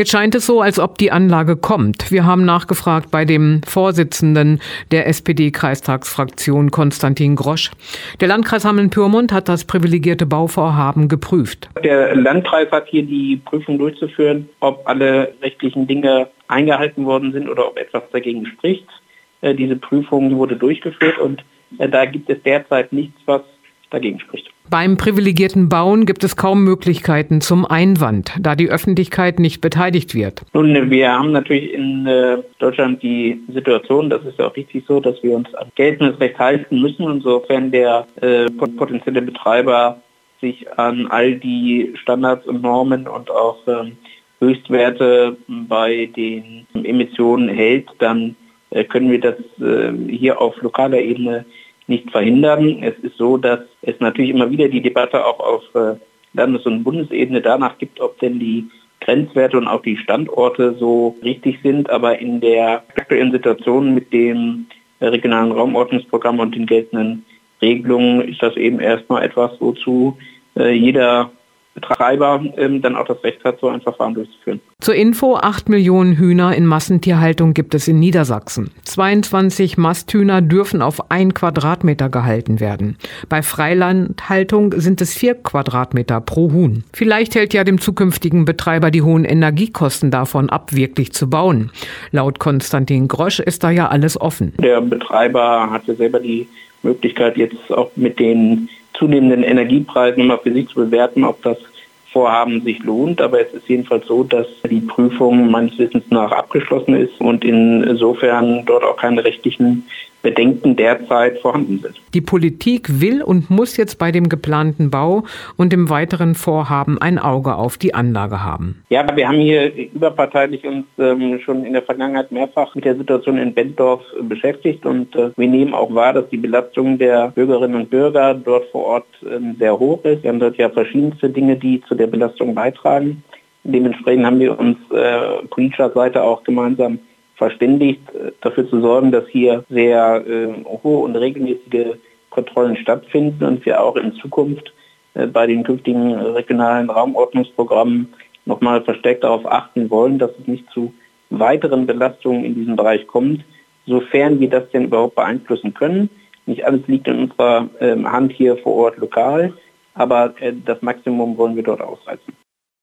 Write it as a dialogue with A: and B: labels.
A: Jetzt scheint es so, als ob die Anlage kommt. Wir haben nachgefragt bei dem Vorsitzenden der SPD-Kreistagsfraktion Konstantin Grosch. Der Landkreis Hameln-Pyrmont hat das privilegierte Bauvorhaben geprüft.
B: Der Landkreis hat hier die Prüfung durchzuführen, ob alle rechtlichen Dinge eingehalten worden sind oder ob etwas dagegen spricht. Äh, diese Prüfung wurde durchgeführt und äh, da gibt es derzeit nichts, was dagegen spricht.
A: Beim privilegierten Bauen gibt es kaum Möglichkeiten zum Einwand, da die Öffentlichkeit nicht beteiligt wird.
B: Nun, wir haben natürlich in äh, Deutschland die Situation, das ist ja auch richtig so, dass wir uns an geltendes Recht halten müssen, insofern der äh, potenzielle Betreiber sich an all die Standards und Normen und auch ähm, Höchstwerte bei den Emissionen hält, dann äh, können wir das äh, hier auf lokaler Ebene nicht verhindern. Es ist so, dass es natürlich immer wieder die Debatte auch auf äh, Landes- und Bundesebene danach gibt, ob denn die Grenzwerte und auch die Standorte so richtig sind. Aber in der aktuellen Situation mit dem regionalen Raumordnungsprogramm und den geltenden Regelungen ist das eben erstmal etwas, wozu jeder Betreiber ähm, dann auch das Recht hat, so ein Verfahren durchzuführen.
A: Zur Info, 8 Millionen Hühner in Massentierhaltung gibt es in Niedersachsen. 22 Masthühner dürfen auf ein Quadratmeter gehalten werden. Bei Freilandhaltung sind es vier Quadratmeter pro Huhn. Vielleicht hält ja dem zukünftigen Betreiber die hohen Energiekosten davon ab, wirklich zu bauen. Laut Konstantin Grosch ist da ja alles offen.
B: Der Betreiber hatte selber die Möglichkeit, jetzt auch mit den zunehmenden Energiepreisen immer für sich zu bewerten, ob das Vorhaben sich lohnt. Aber es ist jedenfalls so, dass die Prüfung meines Wissens nach abgeschlossen ist und insofern dort auch keine rechtlichen Bedenken derzeit vorhanden sind.
A: Die Politik will und muss jetzt bei dem geplanten Bau und dem weiteren Vorhaben ein Auge auf die Anlage haben.
B: Ja, wir haben hier überparteilich uns ähm, schon in der Vergangenheit mehrfach mit der Situation in Bentdorf äh, beschäftigt und äh, wir nehmen auch wahr, dass die Belastung der Bürgerinnen und Bürger dort vor Ort ähm, sehr hoch ist. Wir haben dort ja verschiedenste Dinge, die zu der Belastung beitragen. Dementsprechend haben wir uns äh, politischer Seite auch gemeinsam verständigt, äh, dafür zu sorgen, dass hier sehr äh, hohe und regelmäßige Kontrollen stattfinden und wir auch in Zukunft äh, bei den künftigen regionalen Raumordnungsprogrammen nochmal verstärkt darauf achten wollen, dass es nicht zu weiteren Belastungen in diesem Bereich kommt, sofern wir das denn überhaupt beeinflussen können. Nicht alles liegt in unserer ähm, Hand hier vor Ort lokal, aber äh, das Maximum wollen wir dort ausreizen.